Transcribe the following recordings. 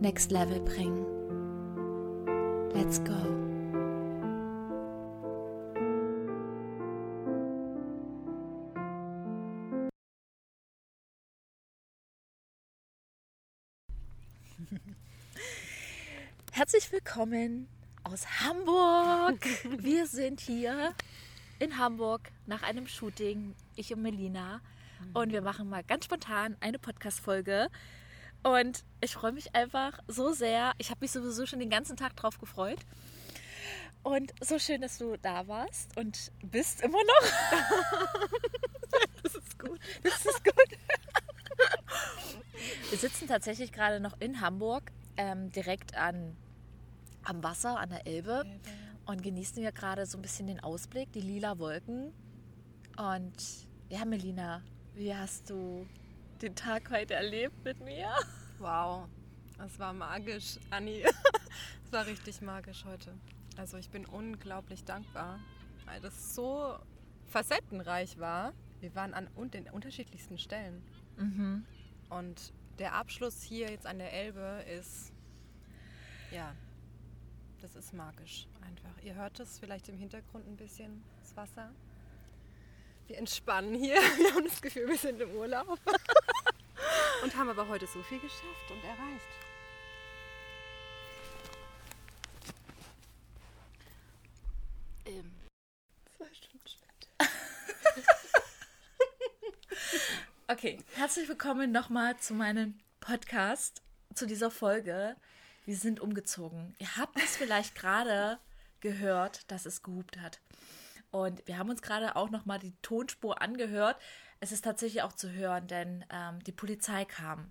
next level bringen. Let's go. Herzlich willkommen aus Hamburg. Wir sind hier in Hamburg nach einem Shooting, ich und Melina. Und wir machen mal ganz spontan eine Podcast-Folge. Und ich freue mich einfach so sehr. Ich habe mich sowieso schon den ganzen Tag drauf gefreut. Und so schön, dass du da warst und bist immer noch. das ist gut. Das ist gut. Wir sitzen tatsächlich gerade noch in Hamburg, ähm, direkt an, am Wasser, an der Elbe. Und genießen wir gerade so ein bisschen den Ausblick, die lila Wolken. Und ja, Melina, wie hast du den Tag heute erlebt mit mir? Wow, es war magisch, Anni. Es war richtig magisch heute. Also ich bin unglaublich dankbar, weil das so facettenreich war. Wir waren an den unterschiedlichsten Stellen. Mhm. Und der Abschluss hier jetzt an der Elbe ist, ja, das ist magisch einfach. Ihr hört es vielleicht im Hintergrund ein bisschen, das Wasser. Wir entspannen hier. Wir haben das Gefühl, wir sind im Urlaub. und haben aber heute so viel geschafft und erreicht. Ähm. Zwei Stunden später. okay, herzlich willkommen nochmal zu meinem Podcast, zu dieser Folge. Wir sind umgezogen. Ihr habt es vielleicht gerade gehört, dass es gehupt hat. Und wir haben uns gerade auch nochmal die Tonspur angehört. Es ist tatsächlich auch zu hören, denn ähm, die Polizei kam.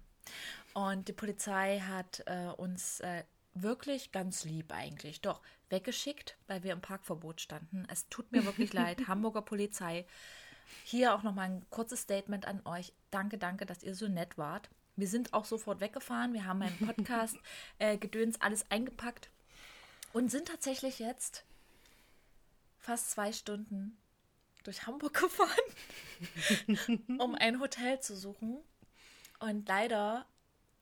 Und die Polizei hat äh, uns äh, wirklich ganz lieb eigentlich, doch weggeschickt, weil wir im Parkverbot standen. Es tut mir wirklich leid, Hamburger Polizei. Hier auch nochmal ein kurzes Statement an euch. Danke, danke, dass ihr so nett wart. Wir sind auch sofort weggefahren. Wir haben meinen Podcast äh, Gedöns alles eingepackt und sind tatsächlich jetzt fast zwei Stunden durch Hamburg gefahren, um ein Hotel zu suchen. Und leider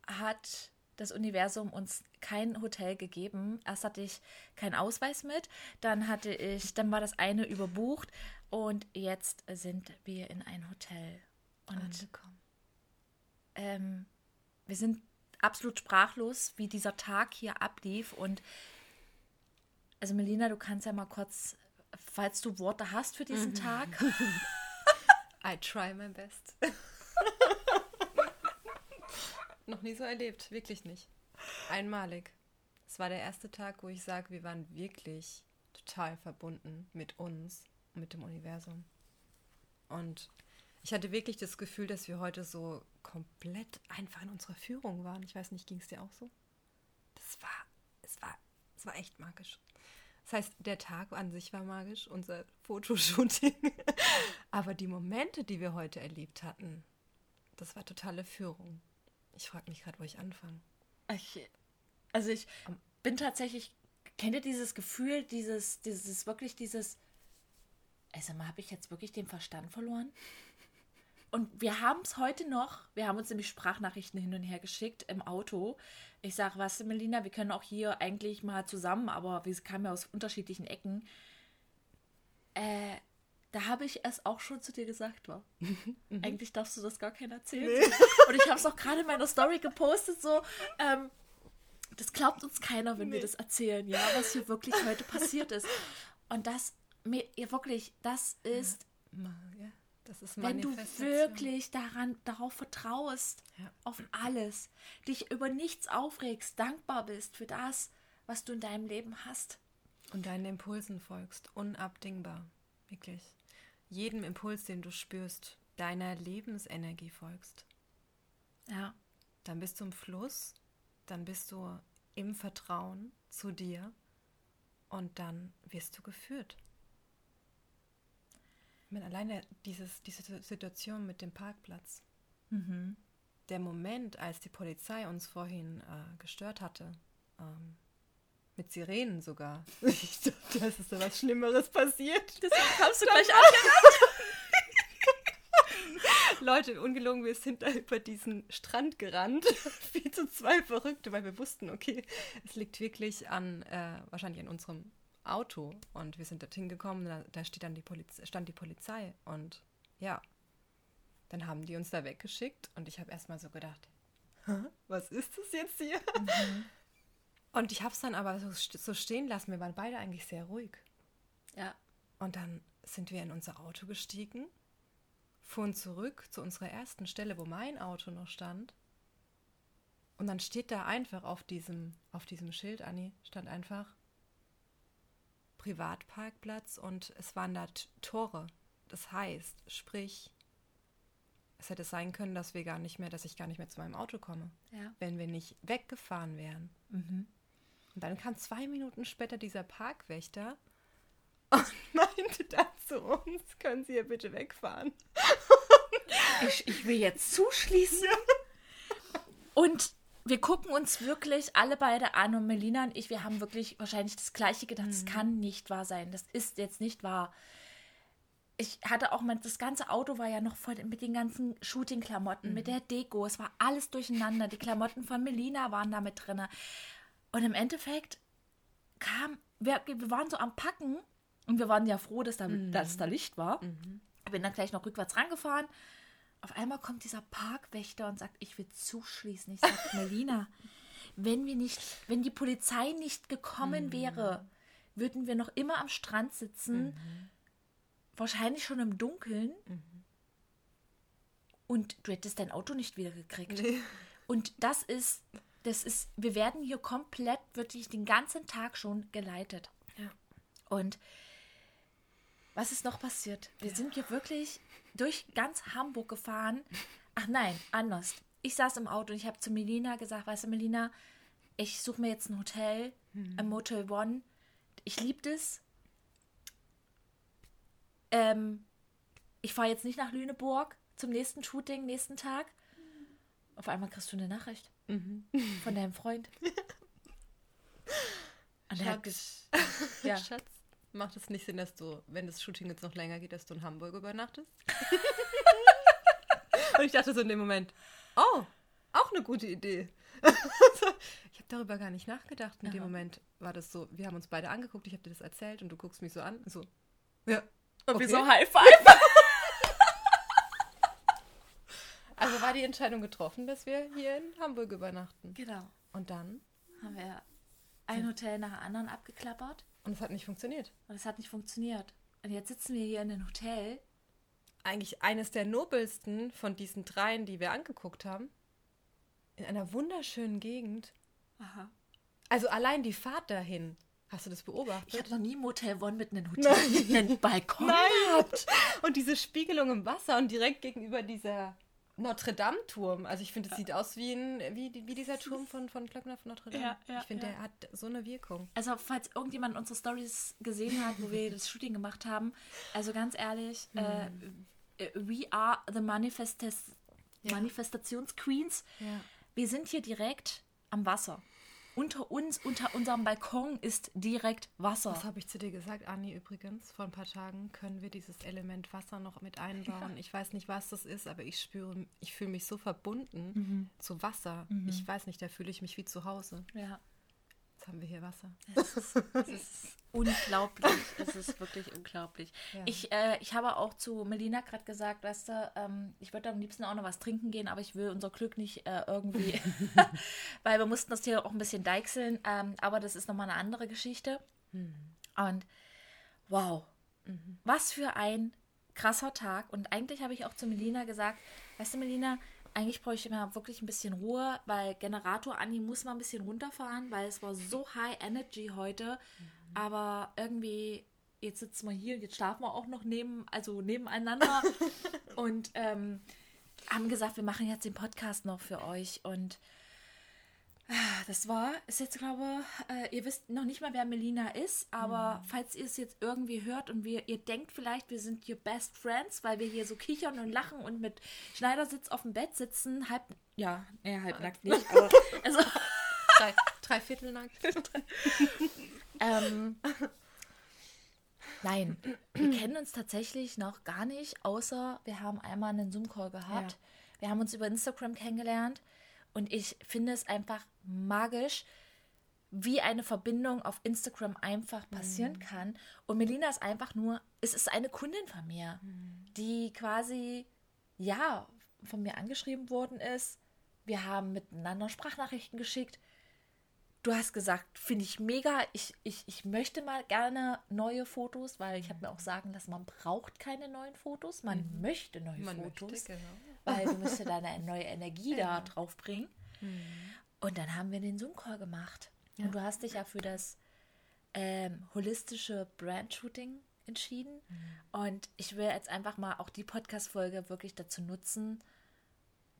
hat das Universum uns kein Hotel gegeben. Erst hatte ich keinen Ausweis mit, dann hatte ich, dann war das eine überbucht und jetzt sind wir in ein Hotel. Und Angekommen. Ähm, wir sind absolut sprachlos, wie dieser Tag hier ablief. Und also Melina, du kannst ja mal kurz falls du Worte hast für diesen mhm. Tag. I try my best. Noch nie so erlebt, wirklich nicht. Einmalig. Es war der erste Tag, wo ich sage, wir waren wirklich total verbunden mit uns und mit dem Universum. Und ich hatte wirklich das Gefühl, dass wir heute so komplett einfach in unserer Führung waren. Ich weiß nicht, ging es dir auch so? Das war, es war, es war echt magisch. Das heißt, der Tag an sich war magisch, unser Fotoshooting. Aber die Momente, die wir heute erlebt hatten, das war totale Führung. Ich frage mich gerade, wo ich anfange. also ich bin tatsächlich, kennt ihr dieses Gefühl, dieses, dieses, wirklich dieses, also mal, habe ich jetzt wirklich den Verstand verloren? Und wir haben es heute noch, wir haben uns nämlich Sprachnachrichten hin und her geschickt im Auto. Ich sage, was, Melina, wir können auch hier eigentlich mal zusammen, aber wir kamen ja aus unterschiedlichen Ecken. Äh, da habe ich es auch schon zu dir gesagt, war. Mhm. Eigentlich darfst du das gar keiner erzählen. Nee. Und ich habe es auch gerade in meiner Story gepostet, so, ähm, das glaubt uns keiner, wenn nee. wir das erzählen, ja, was hier wirklich heute passiert ist. Und das, mir, wirklich, das ist. Ja. Wenn du wirklich daran, darauf vertraust, ja. auf alles, dich über nichts aufregst, dankbar bist für das, was du in deinem Leben hast. Und deinen Impulsen folgst, unabdingbar, wirklich. Jedem Impuls, den du spürst, deiner Lebensenergie folgst. Ja. Dann bist du im Fluss, dann bist du im Vertrauen zu dir und dann wirst du geführt. Ich meine, alleine dieses, diese Situation mit dem Parkplatz. Der Moment, als die Polizei uns vorhin äh, gestört hatte, ähm, mit Sirenen sogar. Ich dachte, das ist so was Schlimmeres passiert. Deswegen kamst du gleich Leute, ungelogen, wir sind da über diesen Strand gerannt, wie zu zwei Verrückte, weil wir wussten, okay, es liegt wirklich an, äh, wahrscheinlich an unserem Auto. Und wir sind dorthin gekommen, da, da steht dann die Poliz stand die Polizei. Und ja, dann haben die uns da weggeschickt und ich habe erstmal so gedacht, "Hä? was ist das jetzt hier? Und ich habe es dann aber so, so stehen lassen. Wir waren beide eigentlich sehr ruhig. Ja. Und dann sind wir in unser Auto gestiegen, fuhren zurück zu unserer ersten Stelle, wo mein Auto noch stand. Und dann steht da einfach auf diesem, auf diesem Schild, Anni, stand einfach Privatparkplatz und es waren da Tore. Das heißt, sprich, es hätte sein können, dass wir gar nicht mehr, dass ich gar nicht mehr zu meinem Auto komme, Ja. wenn wir nicht weggefahren wären. Und dann kam zwei Minuten später dieser Parkwächter und meinte dann zu uns, können Sie hier bitte wegfahren? Ich, ich will jetzt zuschließen. Und wir gucken uns wirklich alle beide an und Melina und ich, wir haben wirklich wahrscheinlich das Gleiche gedacht. Das kann nicht wahr sein. Das ist jetzt nicht wahr. Ich hatte auch mein, das ganze Auto war ja noch voll mit den ganzen Shooting-Klamotten, mit der Deko. Es war alles durcheinander. Die Klamotten von Melina waren da mit drin. Und im Endeffekt kam, wir, wir waren so am Packen und wir waren ja froh, dass da, dass da Licht war. Bin dann gleich noch rückwärts rangefahren. Auf einmal kommt dieser Parkwächter und sagt, ich will zuschließen. Ich sage, Melina, wenn wir nicht, wenn die Polizei nicht gekommen wäre, würden wir noch immer am Strand sitzen, wahrscheinlich schon im Dunkeln. Und du hättest dein Auto nicht wieder gekriegt. Und das ist, das ist, wir werden hier komplett wirklich den ganzen Tag schon geleitet. Ja. Und was ist noch passiert? Wir sind hier wirklich durch ganz Hamburg gefahren. Ach nein, anders. Ich saß im Auto und ich habe zu Melina gesagt, weißt du, Melina, ich suche mir jetzt ein Hotel, ein Motel One. Ich liebe das. Ähm, ich fahre jetzt nicht nach Lüneburg zum nächsten Shooting, nächsten Tag. Auf einmal kriegst du eine Nachricht von deinem Freund. Und er hat ja. Schatz, macht es nicht Sinn, dass du, wenn das Shooting jetzt noch länger geht, dass du in Hamburg übernachtest? und ich dachte so in dem Moment, oh, auch eine gute Idee. ich habe darüber gar nicht nachgedacht. In dem Aha. Moment war das so, wir haben uns beide angeguckt, ich habe dir das erzählt und du guckst mich so an. So, ja. Und wir okay. so High Five. Also war die Entscheidung getroffen, dass wir hier in Hamburg übernachten. Genau. Und dann? Haben wir ein Hotel nach dem anderen abgeklappert Und es hat nicht funktioniert. und es hat nicht funktioniert. Und jetzt sitzen wir hier in einem Hotel. eigentlich eines der nobelsten von diesen dreien, die wir angeguckt haben. In einer wunderschönen Gegend. Aha. Also allein die Fahrt dahin. Hast du das Ich beobachtet? habe noch nie Motel One mit einem Hotel, mit einem Balkon gehabt. Und diese Spiegelung im Wasser und direkt gegenüber dieser Notre Dame-Turm. Also ich finde, es sieht aus wie, ein, wie, wie dieser Turm von, von Glöckner von Notre Dame. Ja, ja, ich finde, ja. der hat so eine Wirkung. Also, falls irgendjemand unsere Stories gesehen hat, wo wir das Shooting gemacht haben, also ganz ehrlich, äh, äh, we are the Manifestes Ja. Manifestationsqueens. Ja. Wir sind hier direkt am Wasser. Unter uns, unter unserem Balkon ist direkt Wasser. Was habe ich zu dir gesagt, Anni, übrigens? Vor ein paar Tagen können wir dieses Element Wasser noch mit einbauen. Ich weiß nicht, was das ist, aber ich spüre, ich fühle mich so verbunden zu Wasser. Ich weiß nicht, da fühle ich mich wie zu Hause. Ja. Jetzt haben wir hier Wasser. Es ist, es ist unglaublich. Es ist wirklich unglaublich. Ja. Ich, äh, ich habe auch zu Melina gerade gesagt, weißt du, ähm, ich würde am liebsten auch noch was trinken gehen, aber ich will unser Glück nicht äh, irgendwie, weil wir mussten das hier auch ein bisschen deichseln, ähm, aber das ist nochmal eine andere Geschichte. Und wow, was für ein krasser Tag. Und eigentlich habe ich auch zu Melina gesagt, weißt du, Melina, eigentlich bräuchte ich mal wirklich ein bisschen Ruhe, weil Generator Anni muss mal ein bisschen runterfahren, weil es war so high energy heute. Aber irgendwie, jetzt sitzen wir hier, jetzt schlafen wir auch noch neben, also nebeneinander und ähm, haben gesagt, wir machen jetzt den Podcast noch für euch. Und Das war, ist jetzt, glaube äh, ihr wisst noch nicht mal, wer Melina ist, aber Mhm. falls ihr es jetzt irgendwie hört und wir, ihr denkt vielleicht, wir sind your best friends, weil wir hier so kichern und lachen und mit Schneidersitz auf dem Bett sitzen, halb, ja, nee, halbnackt nicht, aber, also, Drei, drei Viertel nackt. ähm, nein, wir kennen uns tatsächlich noch gar nicht, außer wir haben einmal einen Zoom-Call gehabt. Ja. Wir haben uns über Instagram kennengelernt und ich finde es einfach magisch, wie eine Verbindung auf Instagram einfach passieren kann. Und Melina ist einfach nur, es ist eine Kundin von mir, die quasi, ja, von mir angeschrieben worden ist. Wir haben miteinander Sprachnachrichten geschickt. Du hast gesagt, finde ich mega. Ich, ich, ich möchte mal gerne neue Fotos, weil ich habe mir auch sagen lassen, man braucht keine neuen Fotos, man möchte neue Man Fotos, möchte, genau. Weil du musst ja deine neue Energie da drauf bringen. Und dann haben wir den Zoom-Call gemacht. Und du hast dich ja für das ähm, holistische Brand-Shooting entschieden. Und ich will jetzt einfach mal auch die Podcast-Folge wirklich dazu nutzen,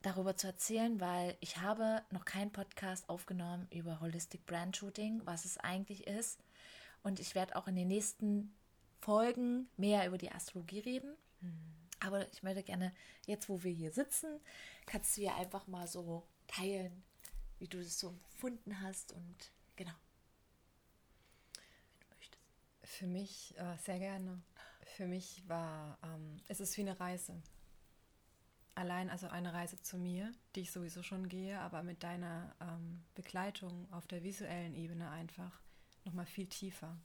darüber zu erzählen, weil ich habe noch keinen Podcast aufgenommen über Holistic Brand Shooting, was es eigentlich ist. Und ich werde auch in den nächsten Folgen mehr über die Astrologie reden. Aber ich möchte gerne, jetzt wo wir hier sitzen, kannst du ja einfach mal so teilen, wie du es so empfunden hast und genau. Wenn du möchtest. Für mich äh, sehr gerne. Für mich war, ähm, es ist wie eine Reise. Allein also eine Reise zu mir, die ich sowieso schon gehe, aber mit deiner ähm, Begleitung auf der visuellen Ebene einfach nochmal viel tiefer.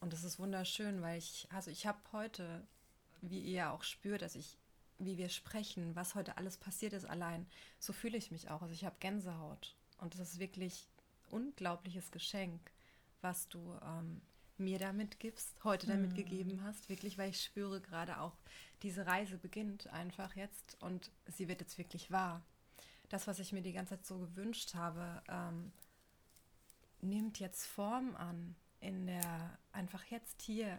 Und das ist wunderschön, weil ich, also ich habe heute, wie ihr ja auch spürt, dass ich, wie wir sprechen, was heute alles passiert ist allein, so fühle ich mich auch. Also ich habe Gänsehaut. Und das ist wirklich unglaubliches Geschenk, was du ähm, mir damit gibst, heute damit gegeben hast, wirklich, weil ich spüre gerade auch, diese Reise beginnt einfach jetzt und sie wird jetzt wirklich wahr. Das, was ich mir die ganze Zeit so gewünscht habe, ähm, nimmt jetzt Form an in der, einfach jetzt hier,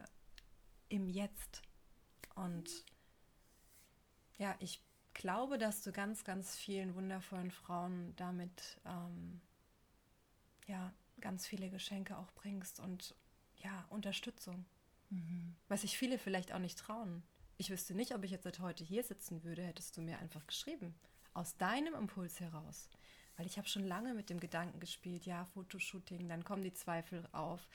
im Jetzt. Und ja, ich glaube, dass du ganz, ganz vielen wundervollen Frauen damit ähm, ja, ganz viele Geschenke auch bringst und ja, Unterstützung. Was sich viele vielleicht auch nicht trauen. Ich wüsste nicht, ob ich jetzt seit heute hier sitzen würde, hättest du mir einfach geschrieben. Aus deinem Impuls heraus. Weil ich habe schon lange mit dem Gedanken gespielt, ja, Fotoshooting, dann kommen die Zweifel auf.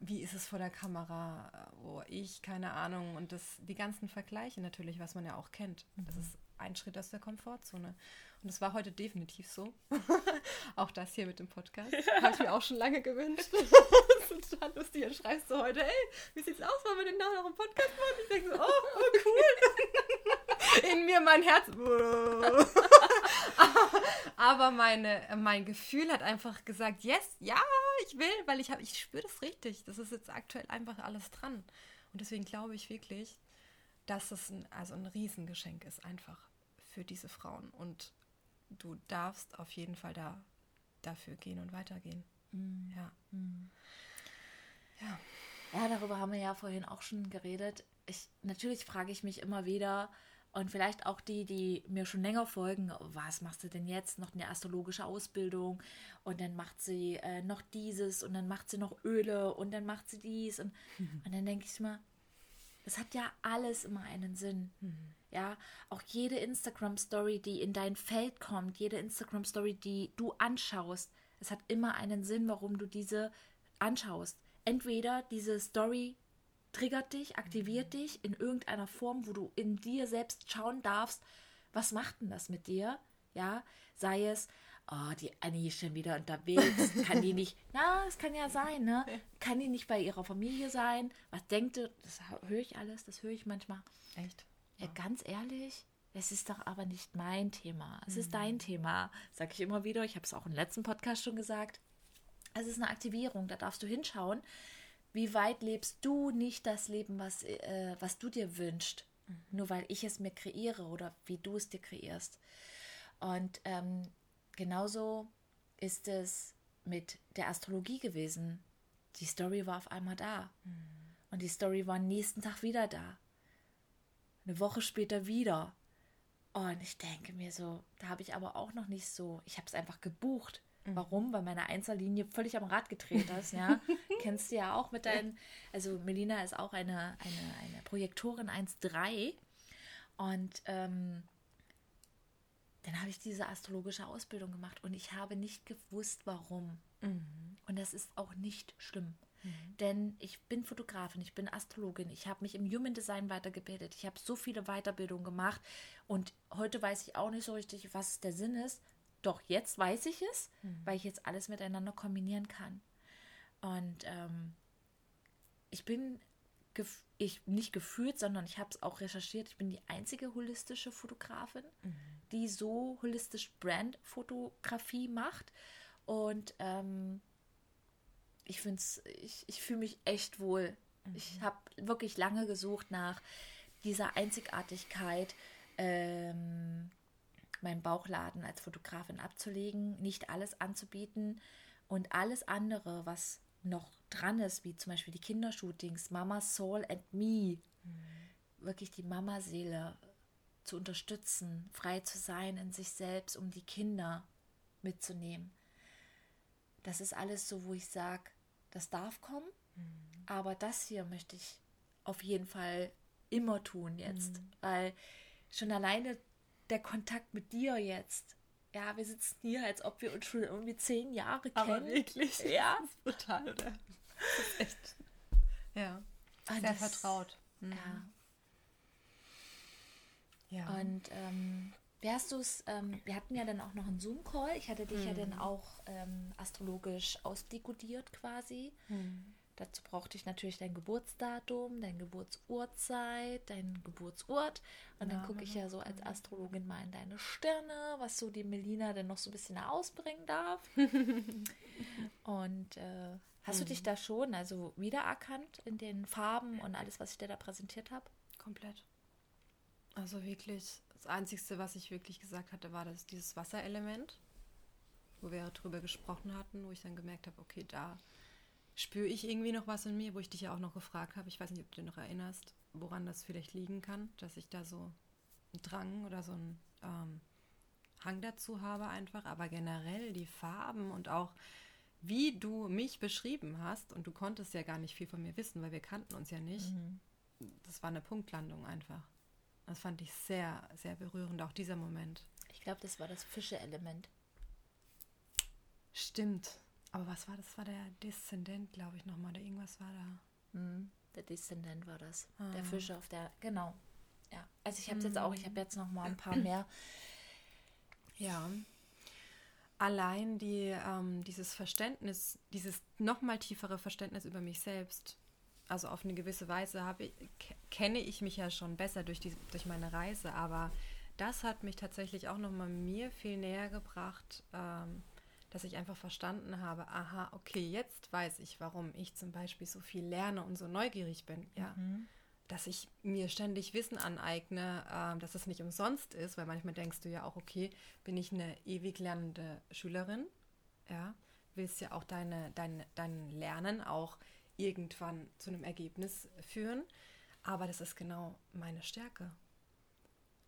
Wie ist es vor der Kamera? Oh, ich, keine Ahnung. Und das, die ganzen Vergleiche natürlich, was man ja auch kennt. Das ist ein Schritt aus der Komfortzone. Und das war heute definitiv so. auch das hier mit dem Podcast. Habe ich mir auch schon lange gewünscht. das ist total lustig. Dann schreibst du heute, ey, wie sieht's aus, wollen wir den nachher noch einen Podcast machen? Ich denke so, oh, oh cool. In mir mein Herz. Aber meine, mein Gefühl hat einfach gesagt, yes, ja, ich will, weil ich habe, ich spüre das richtig. Das ist jetzt aktuell einfach alles dran. Und deswegen glaube ich wirklich, dass es ein, also ein Riesengeschenk ist, einfach für diese Frauen. Und du darfst auf jeden Fall da dafür gehen und weitergehen. Ja. Ja. Ja, darüber haben wir ja vorhin auch schon geredet. Ich, natürlich frage ich mich immer wieder, und vielleicht auch die, die mir schon länger folgen, was machst du denn jetzt? Noch eine astrologische Ausbildung und dann macht sie äh, noch dieses und dann macht sie noch Öle und dann macht sie dies. Und, und dann denke ich mir, es hat ja alles immer einen Sinn. Ja, auch jede Instagram-Story, die in dein Feld kommt, jede Instagram-Story, die du anschaust, es hat immer einen Sinn, warum du diese anschaust. Entweder diese Story triggert dich, aktiviert dich in irgendeiner Form, wo du in dir selbst schauen darfst, was macht denn das mit dir? Ja, sei es, oh, die Annie ist schon wieder unterwegs, kann die nicht, na, es kann ja sein, ne? Kann die nicht bei ihrer Familie sein? Was denkt ihr? Das höre ich alles, das höre ich manchmal. Echt? Ja, ganz ehrlich, es ist doch aber nicht mein Thema. Es ist dein Thema. Sag ich immer wieder. Ich habe es auch im letzten Podcast schon gesagt. Es ist eine Aktivierung. Da darfst du hinschauen. Wie weit lebst du nicht das Leben, was, äh, was du dir wünschst? Nur weil ich es mir kreiere oder wie du es dir kreierst. Und ähm, genauso ist es mit der Astrologie gewesen. Die Story war auf einmal da. Und die Story war am nächsten Tag wieder da eine Woche später wieder. Und ich denke mir so, da habe ich aber auch noch nicht so, ich habe es einfach gebucht. Warum? Weil meine Einzellinie völlig am Rad gedreht ist, ja. Kennst du ja auch mit deinen, also Melina ist auch eine, eine, eine Projektorin 1.3 und ähm, dann habe ich diese astrologische Ausbildung gemacht und ich habe nicht gewusst, warum. Und das ist auch nicht schlimm. Denn ich bin Fotografin, ich bin Astrologin, ich habe mich im Human Design weitergebildet, ich habe so viele Weiterbildungen gemacht und heute weiß ich auch nicht so richtig, was der Sinn ist. Doch jetzt weiß ich es, weil ich jetzt alles miteinander kombinieren kann. Und ähm, ich bin gef ich nicht gefühlt, sondern ich habe es auch recherchiert. Ich bin die einzige holistische Fotografin, die so holistisch Brandfotografie macht. Und ähm, ich finde ich, ich fühle mich echt wohl. Ich habe wirklich lange gesucht nach dieser Einzigartigkeit, ähm, meinen Bauchladen als Fotografin abzulegen, nicht alles anzubieten und alles andere, was noch dran ist, wie zum Beispiel die Kindershootings, Mama Soul and Me, wirklich die Mama-Seele zu unterstützen, frei zu sein in sich selbst, um die Kinder mitzunehmen. Das ist alles so, wo ich sage, das darf kommen, aber das hier möchte ich auf jeden Fall immer tun jetzt, weil schon alleine der Kontakt mit dir jetzt, ja, wir sitzen hier, als ob wir uns schon irgendwie zehn Jahre Aber kennen. wirklich. Ja. Das ist brutal, oder? Das ist echt. Ja. Und Sehr das- vertraut. Mhm. Ja. Ja. Und ähm, wie hast du es, ähm, wir hatten ja dann auch noch einen Zoom-Call. Ich hatte dich ja dann auch ähm, astrologisch ausdekodiert quasi. Dazu brauchte ich natürlich dein Geburtsdatum, dein Geburtsurzeit, dein Geburtsort. Und dann gucke ich ja so als Astrologin mal in deine Sterne, was so die Melina dann noch so ein bisschen ausbringen darf. und äh, hast du dich da schon also wiedererkannt in den Farben und alles, was ich dir da präsentiert habe? Komplett. Also wirklich, das Einzige, was ich wirklich gesagt hatte, war das dieses Wasserelement, wo wir drüber gesprochen hatten, wo ich dann gemerkt habe, okay, da spüre ich irgendwie noch was in mir, wo ich dich ja auch noch gefragt habe, ich weiß nicht, ob du dich noch erinnerst, woran das vielleicht liegen kann, dass ich da so einen Drang oder so einen ähm, Hang dazu habe einfach, aber generell die Farben und auch wie du mich beschrieben hast, und du konntest ja gar nicht viel von mir wissen, weil wir kannten uns ja nicht, das war eine Punktlandung einfach. Das fand ich sehr, sehr berührend, auch dieser Moment. Ich glaube, das war das Fische-Element. Stimmt. Aber was war das? War der Deszendent, glaube ich, nochmal. Oder irgendwas war da. Mhm. Der Deszendent war das. Ah. Der Fische auf der, genau. Ja, also ich habe jetzt auch, ich habe jetzt noch mal ein paar mehr. Ja. Allein die, ähm, dieses Verständnis, dieses nochmal tiefere Verständnis über mich selbst, also auf eine gewisse Weise habe kenne ich mich ja schon besser durch, die, durch meine Reise, aber das hat mich tatsächlich auch nochmal mir viel näher gebracht, ähm, dass ich einfach verstanden habe, aha, okay, jetzt weiß ich, warum ich zum Beispiel so viel lerne und so neugierig bin, ja. Dass ich mir ständig Wissen aneigne, ähm, dass es nicht umsonst ist, weil manchmal denkst du ja auch, okay, bin ich eine ewig lernende Schülerin, ja, willst ja auch deine, dein, dein Lernen auch irgendwann zu einem Ergebnis führen, aber das ist genau meine Stärke,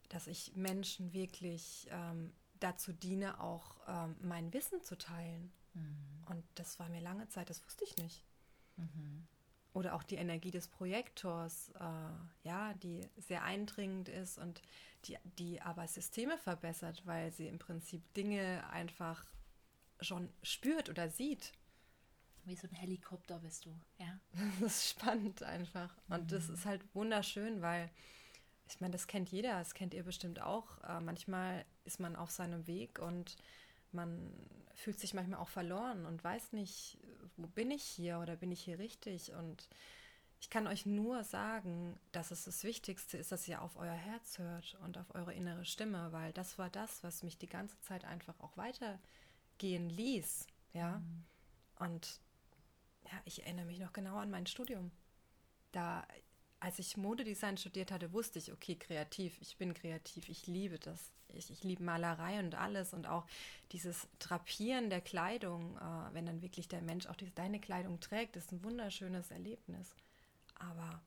dass ich Menschen wirklich ähm, dazu diene, auch ähm, mein Wissen zu teilen. Und das war mir lange Zeit, das wusste ich nicht. Oder auch die Energie des Projektors, äh, ja, die sehr eindringend ist und die, die aber Systeme verbessert, weil sie im Prinzip Dinge einfach schon spürt oder sieht. Wie so ein Helikopter bist du, ja. Das ist spannend einfach. Und das ist halt wunderschön, weil ich meine, das kennt jeder, das kennt ihr bestimmt auch. Äh, manchmal ist man auf seinem Weg und man fühlt sich manchmal auch verloren und weiß nicht, wo bin ich hier oder bin ich hier richtig. Und ich kann euch nur sagen, dass es das Wichtigste ist, dass ihr auf euer Herz hört und auf eure innere Stimme, weil das war das, was mich die ganze Zeit einfach auch weitergehen ließ. Ja. Und ja, ich erinnere mich noch genau an mein Studium. Da, als ich Modedesign studiert hatte, wusste ich, okay, kreativ, ich bin kreativ, ich liebe das. Ich, ich liebe Malerei und alles und auch dieses Drapieren der Kleidung, äh, wenn dann wirklich der Mensch auch diese, deine Kleidung trägt, ist ein wunderschönes Erlebnis. Aber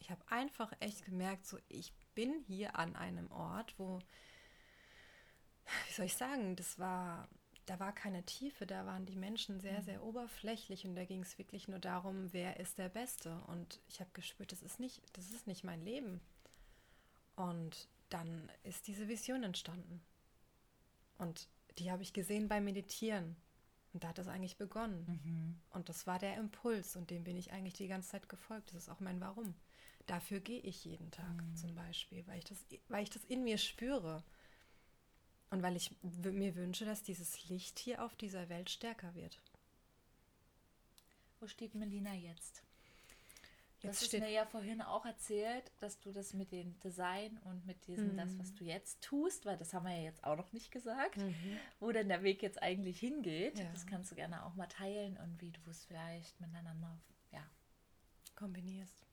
ich habe einfach echt gemerkt, so ich bin hier an einem Ort, wo, wie soll ich sagen, das war da war keine Tiefe, da waren die Menschen sehr, sehr oberflächlich und da ging es wirklich nur darum, wer ist der Beste. Und ich habe gespürt, das ist nicht, das ist nicht mein Leben. Und dann ist diese Vision entstanden. Und die habe ich gesehen beim Meditieren. Und da hat das eigentlich begonnen. Mhm. Und das war der Impuls und dem bin ich eigentlich die ganze Zeit gefolgt. Das ist auch mein Warum. Dafür gehe ich jeden Tag Mhm. zum Beispiel, weil ich, das, weil ich das in mir spüre. Und weil ich mir wünsche, dass dieses Licht hier auf dieser Welt stärker wird. Wo steht Melina jetzt? Du Jetzt hast mir ja vorhin auch erzählt, dass du das mit dem Design und mit diesem, das, was du jetzt tust, weil das haben wir ja jetzt auch noch nicht gesagt, wo denn der Weg jetzt eigentlich hingeht. Ja. Das kannst du gerne auch mal teilen und wie du es vielleicht miteinander, ja. Kombinierst.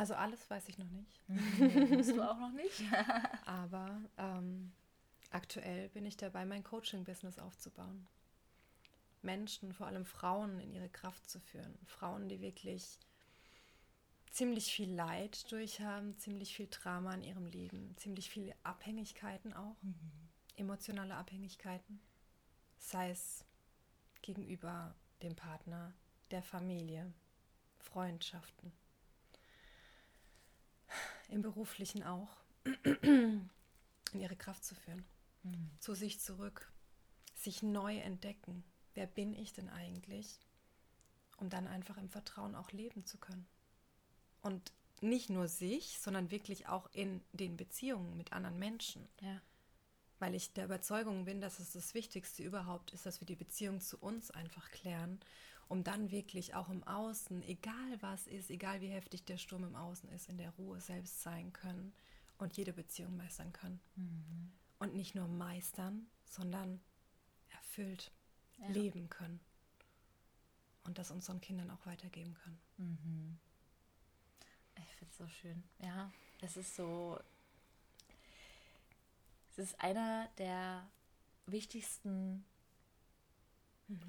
Also alles weiß ich noch nicht. Musst du auch noch nicht? Aber ähm, aktuell bin ich dabei, mein Coaching-Business aufzubauen. Menschen, vor allem Frauen, in ihre Kraft zu führen. Frauen, die wirklich ziemlich viel Leid durchhaben, ziemlich viel Drama in ihrem Leben, ziemlich viele Abhängigkeiten auch, emotionale Abhängigkeiten. Sei es gegenüber dem Partner, der Familie, Freundschaften, im beruflichen auch, in ihre Kraft zu führen, zu sich zurück, sich neu entdecken. Wer bin ich denn eigentlich? Um dann einfach im Vertrauen auch leben zu können. Und nicht nur sich, sondern wirklich auch in den Beziehungen mit anderen Menschen. Ja. Weil ich der Überzeugung bin, dass es das Wichtigste überhaupt ist, dass wir die Beziehung zu uns einfach klären, um dann wirklich auch im Außen, egal was ist, egal wie heftig der Sturm im Außen ist, in der Ruhe selbst sein können und jede Beziehung meistern können. Und nicht nur meistern, sondern erfüllt Ja. leben können. Und das unseren Kindern auch weitergeben können. Ich finde es so schön. Ja, es ist so. Es ist einer der wichtigsten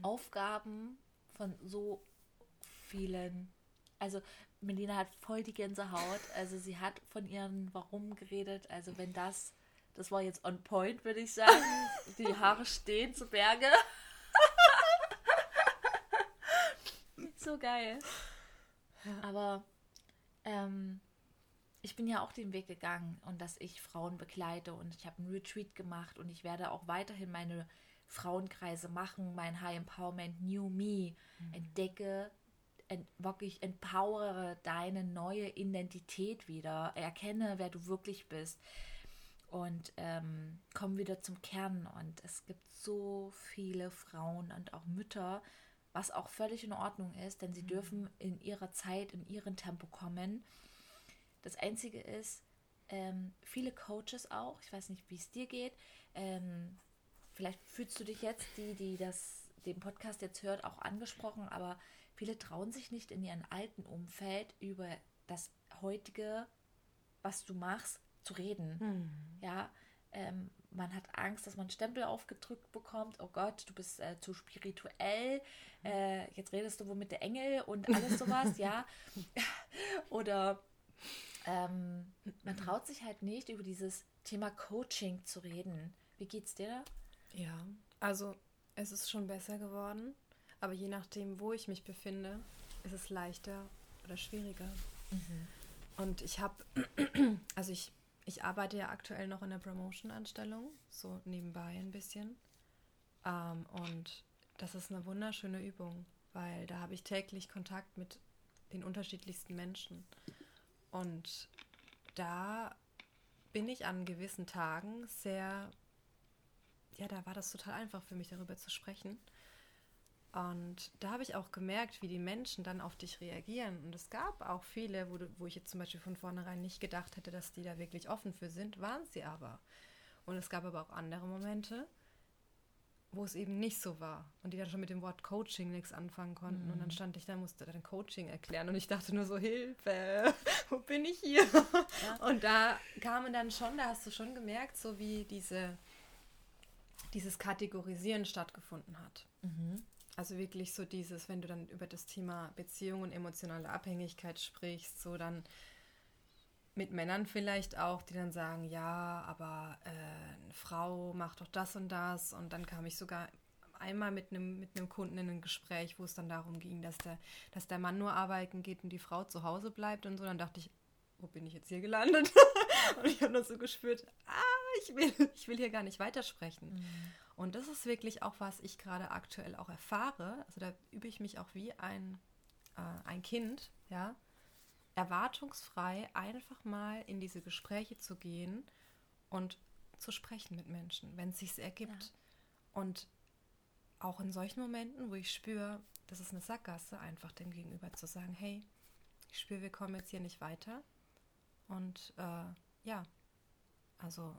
Aufgaben von so vielen. Also, Melina hat voll die Gänsehaut. Also, sie hat von ihrem Warum geredet. Also, wenn das. Das war jetzt on point, würde ich sagen. Die Haare stehen zu Berge. so geil. Aber ähm, ich bin ja auch den Weg gegangen und dass ich Frauen begleite und ich habe einen Retreat gemacht und ich werde auch weiterhin meine Frauenkreise machen, mein High Empowerment New Me, entdecke, ent, wirklich empowere deine neue Identität wieder, erkenne, wer du wirklich bist. Und ähm, komm wieder zum Kern. Und es gibt so viele Frauen und auch Mütter, was auch völlig in Ordnung ist, denn sie dürfen in ihrer Zeit, in ihrem Tempo kommen. Das Einzige ist, ähm, viele Coaches auch, ich weiß nicht, wie es dir geht, ähm, vielleicht fühlst du dich jetzt, die, die das, den Podcast jetzt hört, auch angesprochen, aber viele trauen sich nicht in ihrem alten Umfeld über das heutige, was du machst, zu reden. Ja, ähm, man hat Angst, dass man einen Stempel aufgedrückt bekommt. Oh Gott, du bist äh, zu spirituell. Äh, jetzt redest du wohl mit der Engel und alles sowas, ja. Oder ähm, man traut sich halt nicht, über dieses Thema Coaching zu reden. Wie geht's dir da? Ja, also es ist schon besser geworden, aber je nachdem, wo ich mich befinde, ist es leichter oder schwieriger. Und ich habe, also ich, ich arbeite ja aktuell noch in der Promotion-Anstellung, so nebenbei ein bisschen. Ähm, und das ist eine wunderschöne Übung, weil da habe ich täglich Kontakt mit den unterschiedlichsten Menschen. Und da bin ich an gewissen Tagen sehr ja, da war das total einfach für mich, darüber zu sprechen. Und da habe ich auch gemerkt, wie die Menschen dann auf dich reagieren. Und es gab auch viele, wo, du, wo ich jetzt zum Beispiel von vornherein nicht gedacht hätte, dass die da wirklich offen für sind, waren sie aber. Und es gab aber auch andere Momente, wo es eben nicht so war. Und die dann schon mit dem Wort Coaching nichts anfangen konnten. Und dann stand ich da, musste dann Coaching erklären. Und ich dachte nur so, Hilfe, wo bin ich hier? Und da kamen dann schon, da hast du schon gemerkt, so wie diese dieses Kategorisieren stattgefunden hat. Also wirklich so dieses, wenn du dann über das Thema Beziehung und emotionale Abhängigkeit sprichst, so dann mit Männern vielleicht auch, die dann sagen, ja, aber äh, eine Frau macht doch das und das. Und dann kam ich sogar einmal mit einem mit einem Kunden in ein Gespräch, wo es dann darum ging, dass der, dass der Mann nur arbeiten geht und die Frau zu Hause bleibt und so. Dann dachte ich, wo bin ich jetzt hier gelandet? und ich habe nur so gespürt, ah, ich will, ich will hier gar nicht weitersprechen. Mhm. Und das ist wirklich auch, was ich gerade aktuell auch erfahre. Also da übe ich mich auch wie ein, äh, ein Kind, ja, erwartungsfrei einfach mal in diese Gespräche zu gehen und zu sprechen mit Menschen, wenn es sich ergibt. Ja. Und auch in solchen Momenten, wo ich spüre, das ist eine Sackgasse, einfach dem Gegenüber zu sagen, hey, ich spüre, wir kommen jetzt hier nicht weiter. Und äh, ja, also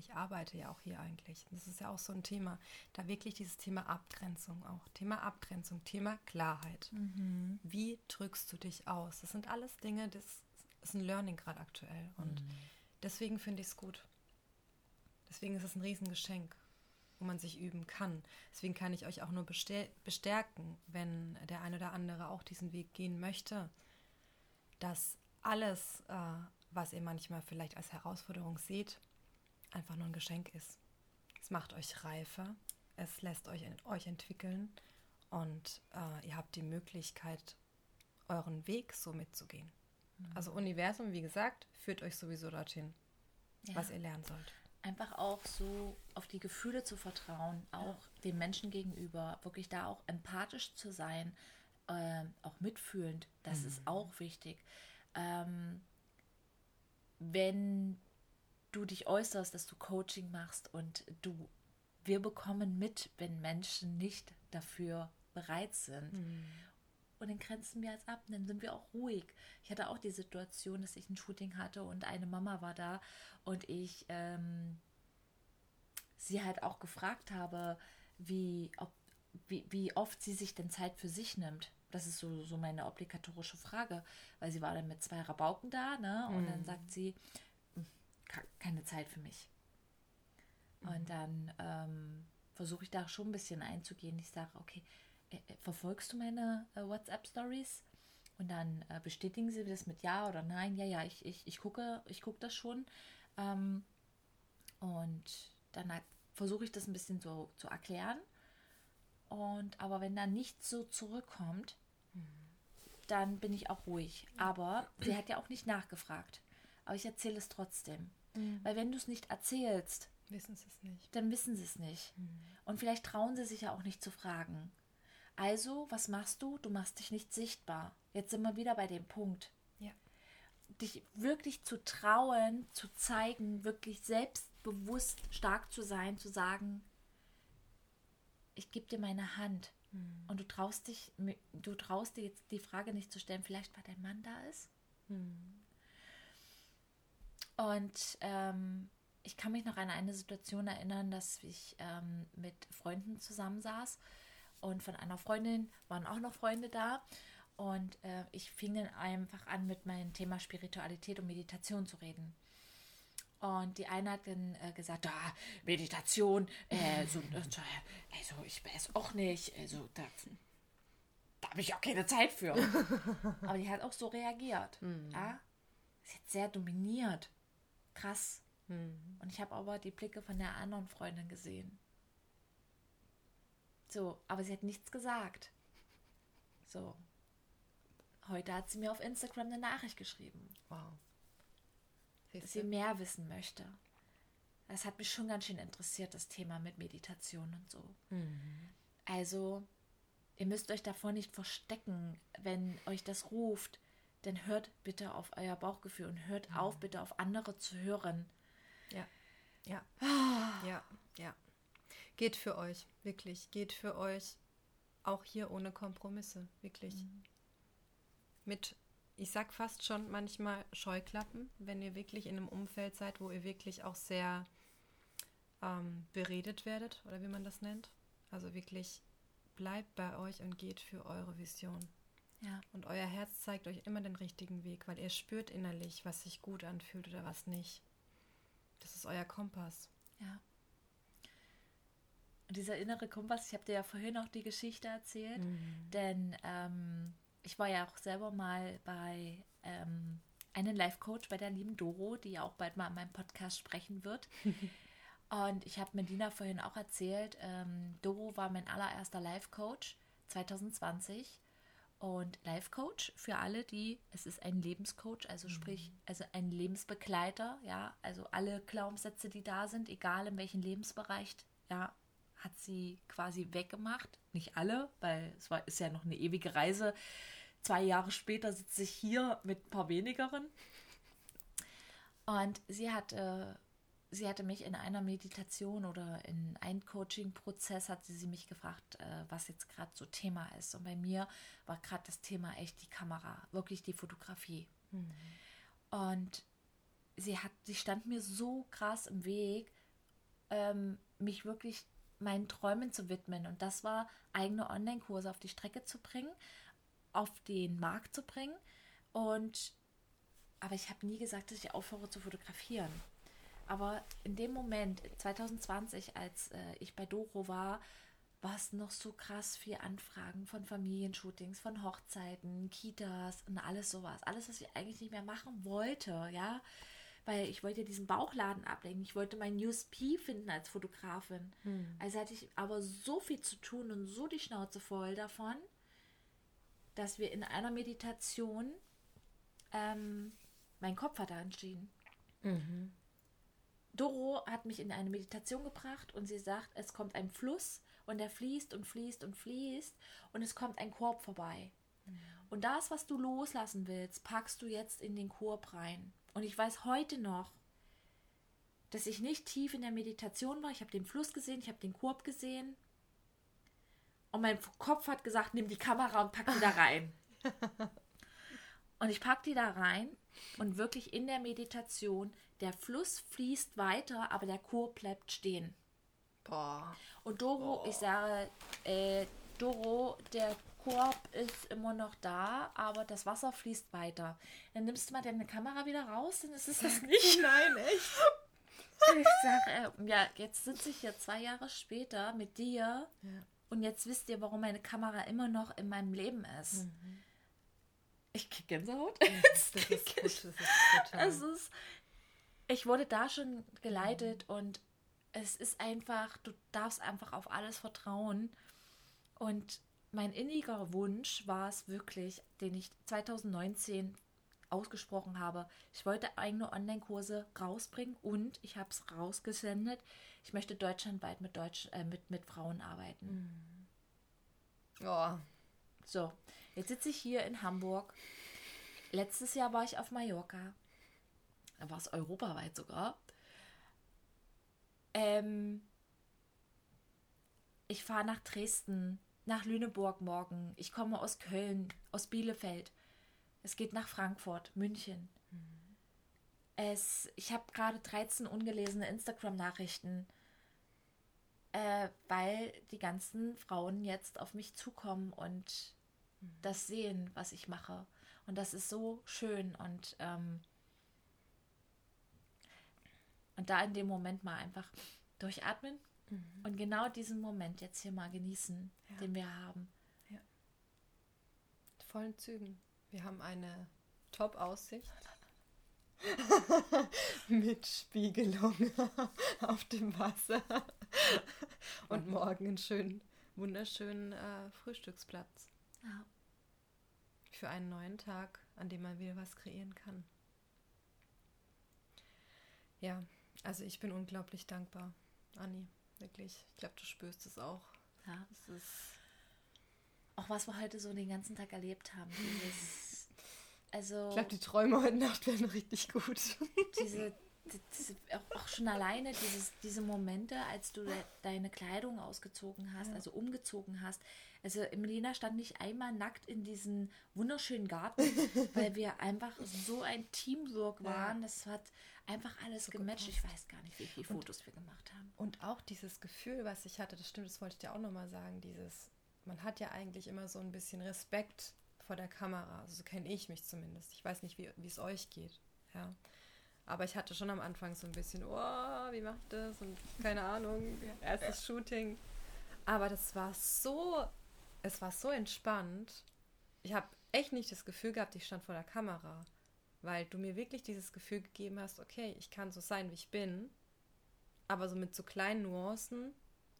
ich arbeite ja auch hier eigentlich. Das ist ja auch so ein Thema. Da wirklich dieses Thema Abgrenzung auch. Thema Abgrenzung, Thema Klarheit. Mhm. Wie drückst du dich aus? Das sind alles Dinge, das ist ein Learning gerade aktuell. Und mhm. deswegen finde ich es gut. Deswegen ist es ein Riesengeschenk, wo man sich üben kann. Deswegen kann ich euch auch nur bestärken, wenn der eine oder andere auch diesen Weg gehen möchte, dass alles, äh, was ihr manchmal vielleicht als Herausforderung seht, einfach nur ein Geschenk ist. Es macht euch reifer, es lässt euch, euch entwickeln und äh, ihr habt die Möglichkeit, euren Weg so mitzugehen. Mhm. Also Universum, wie gesagt, führt euch sowieso dorthin, ja. was ihr lernen sollt. Einfach auch so auf die Gefühle zu vertrauen, auch ja. dem Menschen gegenüber, wirklich da auch empathisch zu sein, äh, auch mitfühlend, das mhm. ist auch wichtig. Ähm, wenn du dich äußerst, dass du Coaching machst und du, wir bekommen mit, wenn Menschen nicht dafür bereit sind. Mhm. Und dann grenzen wir als ab, dann sind wir auch ruhig. Ich hatte auch die Situation, dass ich ein Shooting hatte und eine Mama war da und ich ähm, sie halt auch gefragt habe, wie, ob, wie, wie oft sie sich denn Zeit für sich nimmt. Das ist so, so meine obligatorische Frage, weil sie war dann mit zwei Rabauken da, ne? Und mhm. dann sagt sie, keine Zeit für mich. Mhm. Und dann ähm, versuche ich da schon ein bisschen einzugehen. Ich sage, okay, äh, äh, verfolgst du meine äh, WhatsApp-Stories? Und dann äh, bestätigen sie das mit Ja oder Nein. Ja, ja, ich, ich, ich gucke, ich gucke das schon. Ähm, und dann halt versuche ich das ein bisschen so zu erklären. Und aber wenn dann nichts so zurückkommt, mhm. dann bin ich auch ruhig. Aber sie hat ja auch nicht nachgefragt. Aber ich erzähle es trotzdem. Mhm. Weil wenn du es nicht erzählst, wissen sie es nicht. Dann wissen sie es nicht. Mhm. Und vielleicht trauen sie sich ja auch nicht zu fragen. Also, was machst du? Du machst dich nicht sichtbar. Jetzt sind wir wieder bei dem Punkt. Ja. Dich wirklich zu trauen, zu zeigen, wirklich selbstbewusst stark zu sein, zu sagen, ich gebe dir meine Hand. Mhm. Und du traust dich, du traust dir jetzt die Frage nicht zu stellen, vielleicht weil dein Mann da ist. Mhm. Und ähm, ich kann mich noch an eine Situation erinnern, dass ich ähm, mit Freunden zusammensaß und von einer Freundin waren auch noch Freunde da. Und äh, ich fing dann einfach an, mit meinem Thema Spiritualität und Meditation zu reden. Und die eine hat dann äh, gesagt, ah, Meditation, äh, so, äh, also ich weiß auch nicht, also da, da habe ich auch keine Zeit für. Aber die hat auch so reagiert. Mhm. Ja? Sie hat sehr dominiert krass. Mhm. Und ich habe aber die Blicke von der anderen Freundin gesehen. So, aber sie hat nichts gesagt. So. Heute hat sie mir auf Instagram eine Nachricht geschrieben. Wow. Siehst dass sie mehr wissen möchte. Das hat mich schon ganz schön interessiert, das Thema mit Meditation und so. Mhm. Also, ihr müsst euch davor nicht verstecken, wenn euch das ruft dann hört bitte auf euer Bauchgefühl und hört mhm. auf, bitte auf andere zu hören. Ja. Ja. Ah. Ja, ja. Geht für euch, wirklich. Geht für euch. Auch hier ohne Kompromisse, wirklich. Mhm. Mit, ich sag fast schon manchmal Scheuklappen, wenn ihr wirklich in einem Umfeld seid, wo ihr wirklich auch sehr ähm, beredet werdet, oder wie man das nennt. Also wirklich bleibt bei euch und geht für eure Vision. Ja. Und euer Herz zeigt euch immer den richtigen Weg, weil ihr spürt innerlich, was sich gut anfühlt oder was nicht. Das ist euer Kompass. Ja. Und dieser innere Kompass, ich habe dir ja vorhin auch die Geschichte erzählt, mhm. denn ähm, ich war ja auch selber mal bei ähm, einen Life-Coach bei der lieben Doro, die ja auch bald mal in meinem Podcast sprechen wird. Und ich habe Medina vorhin auch erzählt, ähm, Doro war mein allererster Life-Coach 2020. Und Life-Coach für alle, die, es ist ein Lebenscoach, also mhm. sprich, also ein Lebensbegleiter, ja, also alle Glaubenssätze, die da sind, egal in welchem Lebensbereich, ja, hat sie quasi weggemacht. Nicht alle, weil es war, ist ja noch eine ewige Reise. Zwei Jahre später sitze ich hier mit ein paar wenigeren. Und sie hat äh, sie hatte mich in einer Meditation oder in einem Coaching-Prozess hat sie, sie mich gefragt, äh, was jetzt gerade so Thema ist. Und bei mir war gerade das Thema echt die Kamera, wirklich die Fotografie. Mhm. Und sie hat, sie stand mir so krass im Weg, ähm, mich wirklich meinen Träumen zu widmen. Und das war, eigene Online-Kurse auf die Strecke zu bringen, auf den Markt zu bringen. Und aber ich habe nie gesagt, dass ich aufhöre zu fotografieren. Aber in dem Moment, 2020, als äh, ich bei Doro war, war es noch so krass viel Anfragen von Familienshootings, von Hochzeiten, Kitas und alles sowas. Alles, was ich eigentlich nicht mehr machen wollte, ja. Weil ich wollte diesen Bauchladen ablenken. Ich wollte mein USP finden als Fotografin. Hm. Also hatte ich aber so viel zu tun und so die Schnauze voll davon, dass wir in einer Meditation ähm, mein Kopf hat da entschieden. Mhm. Doro hat mich in eine Meditation gebracht und sie sagt, es kommt ein Fluss und der fließt und fließt und fließt und es kommt ein Korb vorbei. Mhm. Und das, was du loslassen willst, packst du jetzt in den Korb rein. Und ich weiß heute noch, dass ich nicht tief in der Meditation war. Ich habe den Fluss gesehen, ich habe den Korb gesehen. Und mein Kopf hat gesagt, nimm die Kamera und pack die da rein. und ich pack die da rein und wirklich in der Meditation der Fluss fließt weiter, aber der Chor bleibt stehen. Boah. Und Doro, Boah. ich sage, äh, Doro, der Korb ist immer noch da, aber das Wasser fließt weiter. Dann nimmst du mal deine Kamera wieder raus, dann ist es das nicht. Nein, echt. Ich sage, äh, ja, jetzt sitze ich hier zwei Jahre später mit dir ja. und jetzt wisst ihr, warum meine Kamera immer noch in meinem Leben ist. Mhm. Ich krieg Gänsehaut. Ja, das, ist gut, das ist total. Es ist, ich wurde da schon geleitet und es ist einfach, du darfst einfach auf alles vertrauen. Und mein inniger Wunsch war es wirklich, den ich 2019 ausgesprochen habe. Ich wollte eigene Online-Kurse rausbringen und ich habe es rausgesendet. Ich möchte deutschlandweit mit, Deutsch, äh, mit, mit Frauen arbeiten. Mhm. Oh. So, jetzt sitze ich hier in Hamburg. Letztes Jahr war ich auf Mallorca war es europaweit sogar. Ähm, ich fahre nach Dresden, nach Lüneburg morgen. Ich komme aus Köln, aus Bielefeld. Es geht nach Frankfurt, München. Mhm. Es, ich habe gerade 13 ungelesene Instagram-Nachrichten, äh, weil die ganzen Frauen jetzt auf mich zukommen und mhm. das sehen, was ich mache. Und das ist so schön. Und ähm, und da in dem Moment mal einfach durchatmen mhm. und genau diesen Moment jetzt hier mal genießen, ja. den wir haben. Ja. Vollen Zügen. Wir haben eine Top-Aussicht. mit Spiegelung auf dem Wasser und mhm. morgen einen schönen, wunderschönen äh, Frühstücksplatz. Ja. Für einen neuen Tag, an dem man wieder was kreieren kann. Ja, also ich bin unglaublich dankbar, Anni, wirklich. Ich glaube, du spürst es auch. Ja. Es ist auch was wir heute so den ganzen Tag erlebt haben. Dieses, also ich glaube, die Träume heute Nacht werden richtig gut. Diese, diese auch, schon alleine dieses, diese Momente, als du de, deine Kleidung ausgezogen hast, ja. also umgezogen hast. Also Melina stand nicht einmal nackt in diesem wunderschönen Garten, weil wir einfach so ein Teamwork waren. Ja. Das hat einfach alles so gematcht. Gepasst. Ich weiß gar nicht, wie viele Fotos und, wir gemacht haben. Und auch dieses Gefühl, was ich hatte, das stimmt, das wollte ich dir auch nochmal sagen, dieses, man hat ja eigentlich immer so ein bisschen Respekt vor der Kamera. Also so kenne ich mich zumindest. Ich weiß nicht, wie es euch geht. Ja. Aber ich hatte schon am Anfang so ein bisschen, oh, wie macht das? Und keine Ahnung, erstes Shooting. Aber das war so, es war so entspannt. Ich habe echt nicht das Gefühl gehabt, ich stand vor der Kamera. Weil du mir wirklich dieses Gefühl gegeben hast, okay, ich kann so sein, wie ich bin, aber so mit so kleinen Nuancen,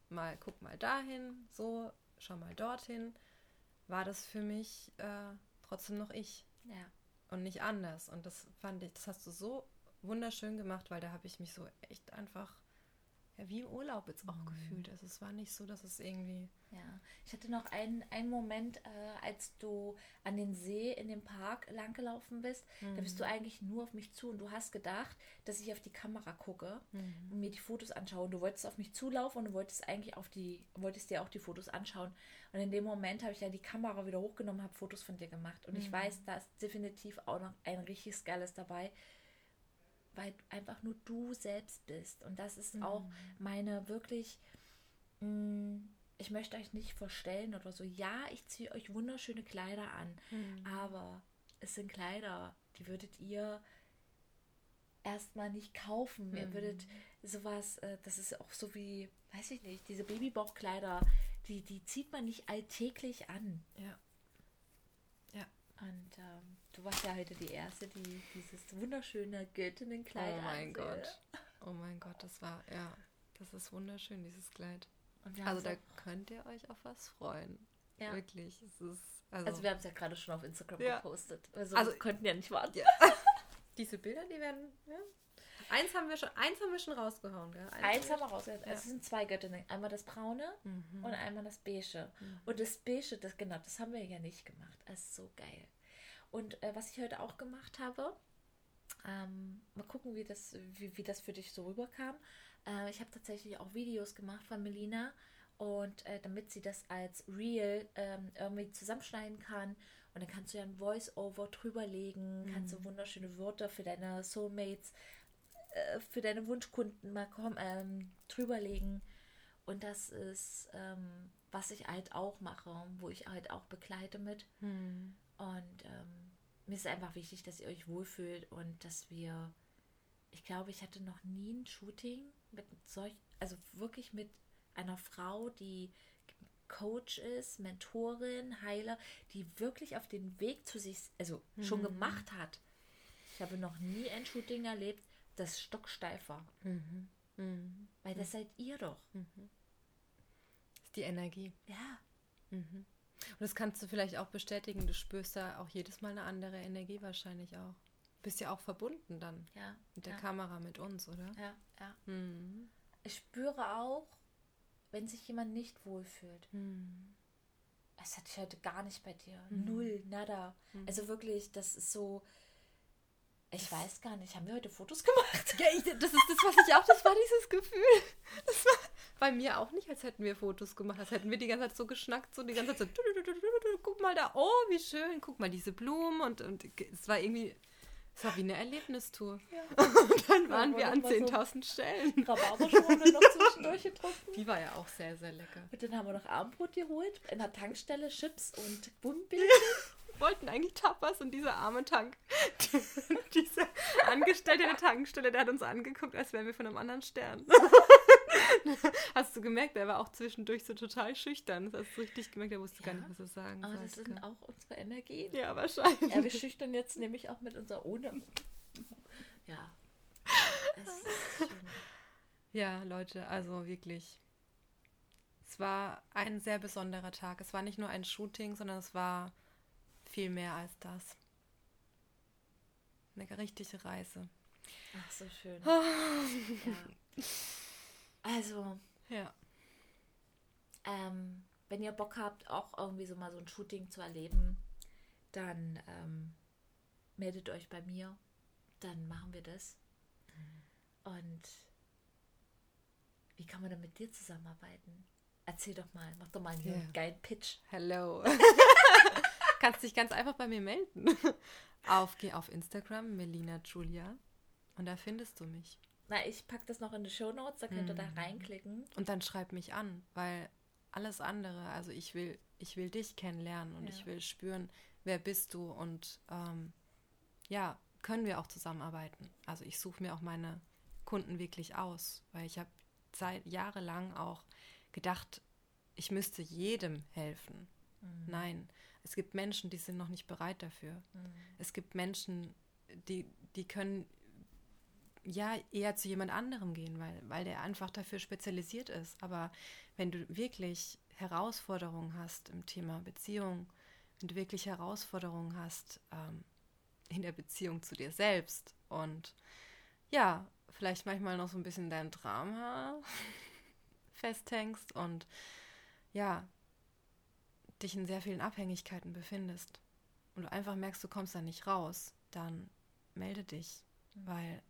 mal guck mal dahin, so, schau mal dorthin, war das für mich äh, trotzdem noch ich. Ja. Und nicht anders. Und das fand ich, das hast du so wunderschön gemacht, weil da habe ich mich so echt einfach wie im Urlaub jetzt auch mhm. gefühlt. Also es war nicht so, dass es irgendwie. Ja, ich hatte noch einen, einen Moment, äh, als du an den See in dem Park langgelaufen bist. Mhm. Da bist du mhm. eigentlich nur auf mich zu und du hast gedacht, dass ich auf die Kamera gucke mhm. und mir die Fotos anschaue. Und du wolltest auf mich zulaufen und du wolltest eigentlich auf die, wolltest dir auch die Fotos anschauen. Und in dem Moment habe ich ja die Kamera wieder hochgenommen, habe Fotos von dir gemacht. Und ich mhm. weiß, da ist definitiv auch noch ein richtig geiles dabei weil einfach nur du selbst bist. Und das ist mhm. auch meine wirklich, mh, mm, ich möchte euch nicht verstellen oder so. Ja, ich ziehe euch wunderschöne Kleider an, mhm. aber es sind Kleider, die würdet ihr erstmal nicht kaufen. Mhm. Ihr würdet sowas, äh, das ist auch so wie, weiß ich nicht, diese Babybauchkleider, die, die zieht man nicht alltäglich an. Ja. Und ähm, du warst ja heute die Erste, die dieses wunderschöne Göttinnenkleid Oh mein ansehen. Gott. Oh mein Gott, das war, ja, das ist wunderschön, dieses Kleid. also da könnt ihr euch auf was freuen. Ja. Wirklich. Es ist, also, also wir haben es ja gerade schon auf Instagram ja. gepostet. Also, also könnten ja nicht warten. Ja. Diese Bilder, die werden, ja. Eins haben wir schon, eins haben wir schon rausgehauen, gell? Eins, eins haben wir rausgehauen. Also es sind zwei Göttinnen. Einmal das Braune mhm. und einmal das Beige. Mhm. Und das Beige, das genau, das haben wir ja nicht gemacht. Das ist so geil. Und äh, was ich heute auch gemacht habe, ähm, mal gucken, wie das, wie, wie das für dich so rüberkam. Äh, ich habe tatsächlich auch Videos gemacht von Melina und äh, damit sie das als Real ähm, irgendwie zusammenschneiden kann. Und dann kannst du ja ein Voice-Over drüberlegen, mhm. kannst du wunderschöne Wörter für deine Soulmates, äh, für deine Wunschkunden mal komm, ähm, drüberlegen. Und das ist, ähm, was ich halt auch mache, wo ich halt auch begleite mit. Mhm. Und ähm, mir ist einfach wichtig, dass ihr euch wohlfühlt und dass wir, ich glaube, ich hatte noch nie ein Shooting mit solch, also wirklich mit einer Frau, die Coach ist, Mentorin, Heiler, die wirklich auf den Weg zu sich, also mhm. schon gemacht hat. Ich habe noch nie ein Shooting erlebt, das stocksteif war. Mhm. Mhm. Weil das seid ihr doch. Das mhm. ist die Energie. Ja. Mhm. Und das kannst du vielleicht auch bestätigen. Du spürst da auch jedes Mal eine andere Energie wahrscheinlich auch. Bist ja auch verbunden dann ja, mit der ja. Kamera, mit uns, oder? Ja, ja. Mhm. Ich spüre auch, wenn sich jemand nicht wohlfühlt. Mhm. Das hatte ich heute gar nicht bei dir. Mhm. Null, nada. Mhm. Also wirklich, das ist so. Ich weiß gar nicht, haben wir heute Fotos gemacht? Ja, ich, das ist das, was ich auch, das war dieses Gefühl. Das war, bei mir auch nicht, als hätten wir Fotos gemacht, als hätten wir die ganze Zeit so geschnackt, so die ganze Zeit so, guck mal da, oh, wie schön, guck mal diese Blumen und, und es war irgendwie, es war wie eine Erlebnistour. Ja. Und dann waren ja, wir an 10.000 so Stellen. Rhabarberschorle noch zwischendurch getrunken. Die war ja auch sehr, sehr lecker. Und dann haben wir noch Abendbrot geholt, in der Tankstelle Chips und Buntbilder. wollten eigentlich Tapas und dieser arme Tank, dieser Angestellte der Tankstelle, der hat uns angeguckt, als wären wir von einem anderen Stern. hast du gemerkt, er war auch zwischendurch so total schüchtern. Das hast du richtig gemerkt, er wusste ja, gar nicht, was er sagen Aber das sind auch unsere Energien. Ja, wahrscheinlich. Ja, wir schüchtern jetzt nämlich auch mit unserer ohne. Ja. Ja, Leute, also wirklich. Es war ein sehr besonderer Tag. Es war nicht nur ein Shooting, sondern es war viel mehr als das. Eine richtige Reise. Ach, so schön. ja. Also. Ja. Ähm, wenn ihr Bock habt, auch irgendwie so mal so ein Shooting zu erleben, dann ähm, meldet euch bei mir. Dann machen wir das. Und wie kann man denn mit dir zusammenarbeiten? Erzähl doch mal, mach doch mal einen yeah. geilen Pitch. Hello. Kannst dich ganz einfach bei mir melden. Auf, geh auf Instagram, Melina Julia. Und da findest du mich. Na, ich packe das noch in die Show Notes, da könnt ihr da mhm. reinklicken. Und dann schreib mich an, weil alles andere, also ich will, ich will dich kennenlernen und ja. ich will spüren, wer bist du und ähm, ja, können wir auch zusammenarbeiten. Also ich suche mir auch meine Kunden wirklich aus, weil ich habe seit jahrelang auch gedacht, ich müsste jedem helfen. Mhm. Nein, es gibt Menschen, die sind noch nicht bereit dafür. Mhm. Es gibt Menschen, die, die können ja eher zu jemand anderem gehen, weil, weil der einfach dafür spezialisiert ist. Aber wenn du wirklich Herausforderungen hast im Thema Beziehung, wenn du wirklich Herausforderungen hast ähm, in der Beziehung zu dir selbst und ja, vielleicht manchmal noch so ein bisschen dein Drama festhängst und ja, dich in sehr vielen Abhängigkeiten befindest und du einfach merkst, du kommst da nicht raus, dann melde dich, mhm. weil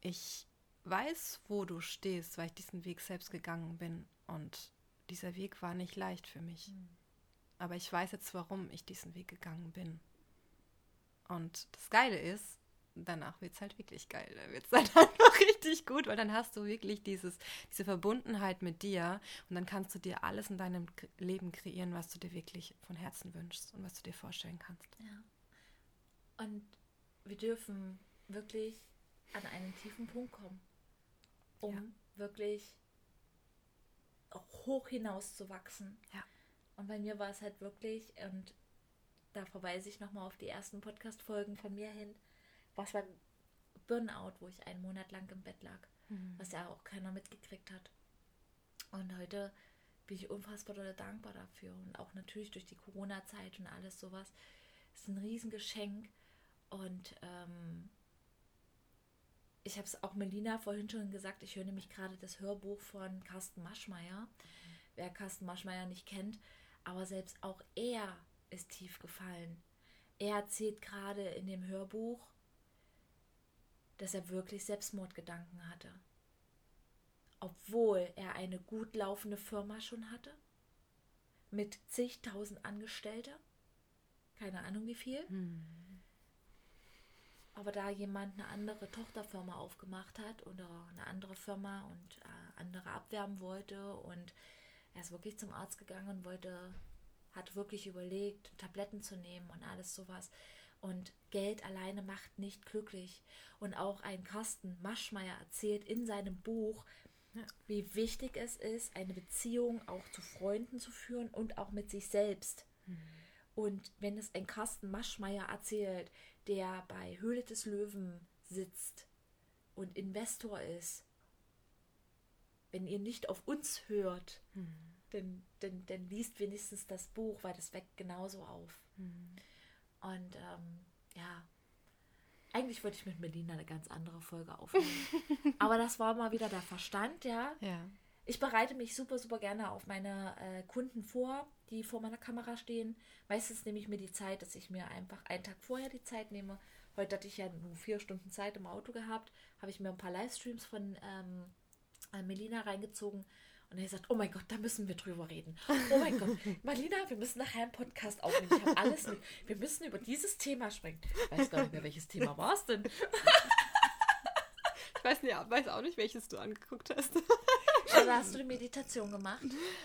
ich weiß, wo du stehst, weil ich diesen Weg selbst gegangen bin und dieser Weg war nicht leicht für mich. Mhm. Aber ich weiß jetzt, warum ich diesen Weg gegangen bin. Und das Geile ist, danach wird es halt wirklich geil. Da wird es halt einfach richtig gut, weil dann hast du wirklich dieses, diese Verbundenheit mit dir und dann kannst du dir alles in deinem Leben kreieren, was du dir wirklich von Herzen wünschst und was du dir vorstellen kannst. Ja. Und wir dürfen wirklich an einen tiefen Punkt kommen, um ja. wirklich hoch hinaus zu wachsen. Ja. Und bei mir war es halt wirklich, und da verweise ich nochmal auf die ersten Podcast-Folgen von mir hin, was war Burnout, wo ich einen Monat lang im Bett lag, mhm. was ja auch keiner mitgekriegt hat. Und heute bin ich unfassbar dankbar dafür und auch natürlich durch die Corona-Zeit und alles sowas. Es ist ein Riesengeschenk und ähm, ich habe es auch Melina vorhin schon gesagt, ich höre nämlich gerade das Hörbuch von Carsten Maschmeyer. Mhm. Wer Carsten Maschmeyer nicht kennt, aber selbst auch er ist tief gefallen. Er erzählt gerade in dem Hörbuch, dass er wirklich Selbstmordgedanken hatte. Obwohl er eine gut laufende Firma schon hatte, mit zigtausend Angestellte, keine Ahnung wie viel. Hm. Aber da jemand eine andere Tochterfirma aufgemacht hat oder eine andere Firma und äh, andere abwerben wollte und er ist wirklich zum Arzt gegangen und wollte, hat wirklich überlegt, Tabletten zu nehmen und alles sowas. Und Geld alleine macht nicht glücklich. Und auch ein Carsten Maschmeyer erzählt in seinem Buch, ja. wie wichtig es ist, eine Beziehung auch zu Freunden zu führen und auch mit sich selbst. Mhm. Und wenn es ein Carsten Maschmeyer erzählt, der bei Höhle des Löwen sitzt und Investor ist, wenn ihr nicht auf uns hört, mhm. dann, dann, dann liest wenigstens das Buch, weil das weckt genauso auf. Mhm. Und ähm, ja, eigentlich wollte ich mit Melina eine ganz andere Folge aufnehmen. Aber das war mal wieder der Verstand, ja. Ja. Ich bereite mich super, super gerne auf meine äh, Kunden vor, die vor meiner Kamera stehen. Meistens nehme ich mir die Zeit, dass ich mir einfach einen Tag vorher die Zeit nehme. Heute hatte ich ja nur vier Stunden Zeit im Auto gehabt, habe ich mir ein paar Livestreams von ähm, äh, Melina reingezogen und er sagt, oh mein Gott, da müssen wir drüber reden. Oh mein Gott, Marlina, wir müssen nachher einen Podcast aufnehmen. Ich habe alles mit. Wir müssen über dieses Thema sprechen. Ich weiß gar nicht mehr, welches Thema war es denn? ich weiß, nicht, weiß auch nicht, welches du angeguckt hast. Also hast du die Meditation gemacht?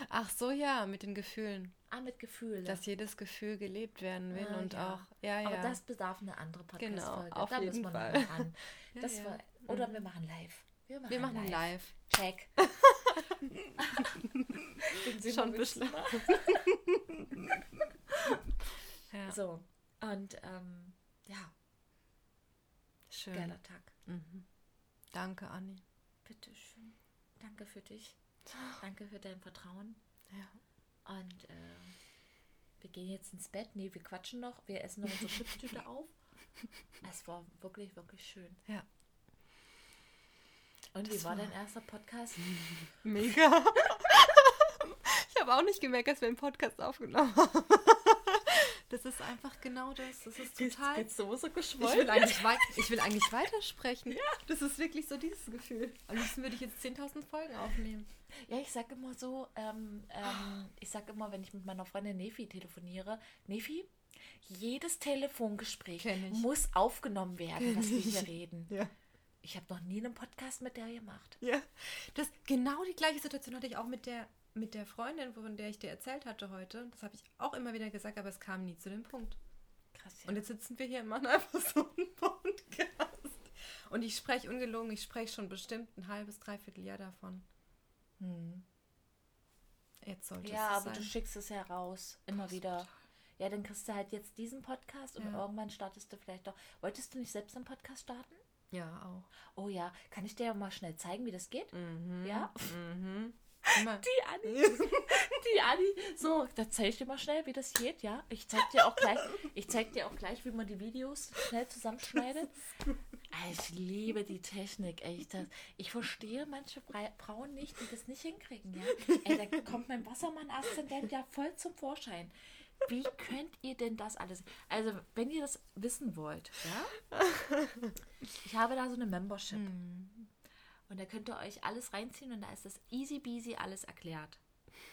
Ach so, ja, mit den Gefühlen. Ah, mit Gefühlen. Dass jedes Gefühl gelebt werden will ah, und ja. auch, ja, ja. Aber das bedarf eine andere Podcast-Folge. Genau, auf da jeden Fall. Ran. Das ja, war, oder mhm. wir machen live. Wir machen, wir machen live. live. Check. Schon beschlossen. ja. So, und ähm, ja. Schön. Geiler Tag. Mhm. Danke, Anni. Bitteschön. Danke für dich. Danke für dein Vertrauen. Ja. Und äh, wir gehen jetzt ins Bett. Nee, wir quatschen noch. Wir essen noch unsere Chipstüte auf. Es war wirklich, wirklich schön. Ja. Und das wie war, war dein erster Podcast? Mega. ich habe auch nicht gemerkt, dass wir einen Podcast aufgenommen haben. Das ist einfach genau das. Das ist total. Jetzt, so so ich, will eigentlich ich will eigentlich weitersprechen. Ja. Das ist wirklich so dieses Gefühl. Am liebsten würde ich jetzt 10.000 Folgen aufnehmen. Ja, ich sage immer so, ähm, ähm, ich sage immer, wenn ich mit meiner Freundin Nefi telefoniere, Nefi, jedes Telefongespräch muss aufgenommen werden, was wir hier reden. Ja. Ich habe noch nie einen Podcast mit der gemacht. Ja, das genau die gleiche Situation hatte ich auch mit der mit der Freundin, von der ich dir erzählt hatte heute. Das habe ich auch immer wieder gesagt, aber es kam nie zu dem Punkt. Krass. Ja. Und jetzt sitzen wir hier und machen einfach so einen Podcast. Und ich spreche ungelogen, ich spreche schon bestimmt ein halbes, dreiviertel Jahr davon. Hm. Jetzt sollte ja, es aber sein. du schickst es ja raus, immer Ach, wieder. Ja, dann kriegst du halt jetzt diesen Podcast und Ja. irgendwann startest du vielleicht doch. Wolltest du nicht selbst einen Podcast starten? Ja, auch. Oh ja, kann ich dir ja mal schnell zeigen, wie das geht? Ja? Mhm. Die Anni, die Anni. So, da zeige ich dir mal schnell, wie das geht, ja? Ich zeig dir auch gleich, ich zeig dir auch gleich, wie man die Videos schnell zusammenschneidet. Ah, Ich liebe die Technik, echt. Das, ich verstehe manche Frauen nicht, die das nicht hinkriegen, ja? Ey, da kommt mein Wassermann-Aszendent ja voll zum Vorschein. Wie könnt ihr denn das alles? Also, wenn ihr das wissen wollt, ja? Ich habe da so eine Membership. Und da könnt ihr euch alles reinziehen und da ist das easy peasy alles erklärt.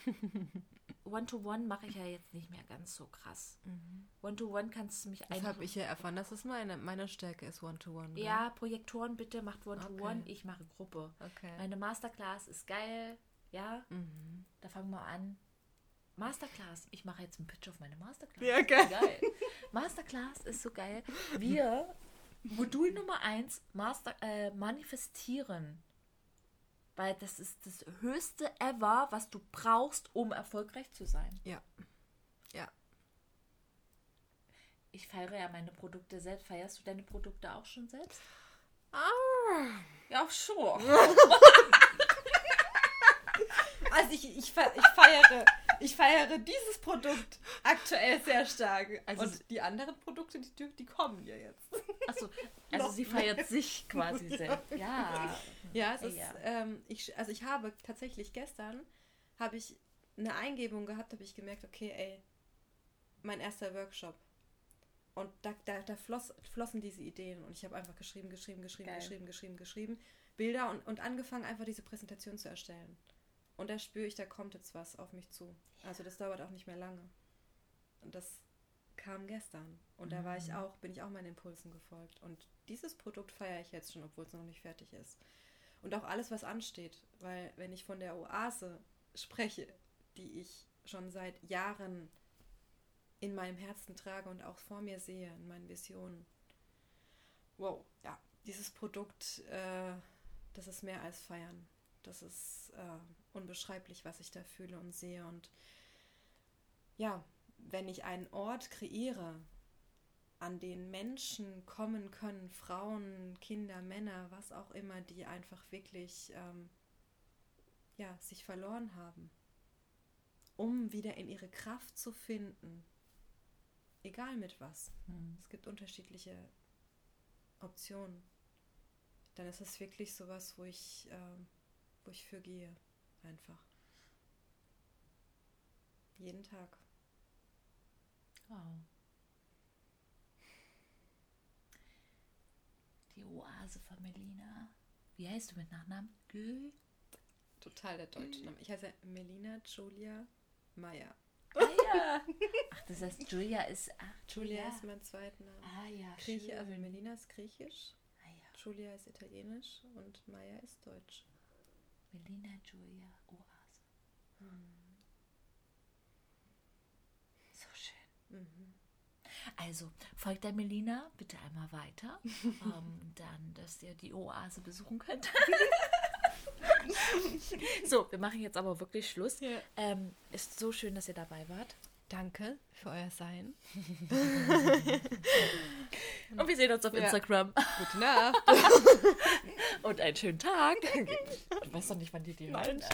One-to-one mache ich ja jetzt nicht mehr ganz so krass. One-to-one kannst du mich Das einfach. habe ich ja erfahren, dass es meine, meine Stärke ist, One-to-One. ne? Ja, Projektoren bitte, macht One-to-one, Okay. ich mache Gruppe. Okay. Meine Masterclass ist geil, ja. Mhm. Da fangen wir an. Masterclass. Ich mache jetzt einen Pitch auf meine Masterclass. Ja, geil. geil. Masterclass ist so geil. Wir, Modul Nummer eins, Master, äh, manifestieren. Weil das ist das höchste ever, was du brauchst, um erfolgreich zu sein. Ja. Ja. Ich feiere ja meine Produkte selbst. Feierst du deine Produkte auch schon selbst? Ah. Ja, schon. Also ich, ich, ich feiere, ich feiere dieses Produkt aktuell sehr stark. Also- Und die anderen Produkte, die, die kommen ja jetzt. Achso, also sie feiert sich quasi selbst. Ja. Ja, es ist, Ja. Ähm, ich, also ich habe tatsächlich gestern, habe ich eine Eingebung gehabt, habe ich gemerkt, okay, ey, mein erster Workshop. Und da, da, da floss, flossen diese Ideen und ich habe einfach geschrieben, geschrieben, geschrieben, Geil. geschrieben, geschrieben, geschrieben, Bilder und, und angefangen, einfach diese Präsentation zu erstellen. Und da spüre ich, da kommt jetzt was auf mich zu. Also das dauert auch nicht mehr lange. Und das kam gestern. Und da war ich auch, bin ich auch meinen Impulsen gefolgt. Und dieses Produkt feiere ich jetzt schon, obwohl es noch nicht fertig ist. Und auch alles, was ansteht. Weil wenn ich von der Oase spreche, die ich schon seit Jahren in meinem Herzen trage und auch vor mir sehe, in meinen Visionen. Wow, ja, dieses Produkt, äh, das ist mehr als feiern. Das ist äh, unbeschreiblich, was ich da fühle und sehe. Und ja, wenn ich einen Ort kreiere, an den Menschen kommen können, Frauen, Kinder, Männer, was auch immer, die einfach wirklich ähm, ja, sich verloren haben, um wieder in ihre Kraft zu finden, egal mit was. Es gibt unterschiedliche Optionen. Dann ist es wirklich sowas, wo ich, ähm, wo ich für gehe, einfach. Jeden Tag. Wow. Die Oase von Melina. Wie heißt du mit Nachnamen? Gül? Total der deutsche Name. Ich heiße Melina Julia Meyer. Ah ja. Ach, das heißt, Julia ist. Ach, Julia Julia. ist mein zweiter Name. Ah ja, Grieche, also Melina ist griechisch, Ah ja. Julia ist italienisch und Meyer ist deutsch. Melina Julia Oase. So schön. Also, folgt der Melina bitte einmal weiter, ähm, dann, dass ihr die Oase besuchen könnt. so, wir machen jetzt aber wirklich Schluss. Ja. Ähm, ist so schön, dass ihr dabei wart. Danke für euer Sein. Und wir sehen uns auf ja. Instagram. Gute Nacht. Und einen schönen Tag. Du weißt doch nicht, wann die die Nein,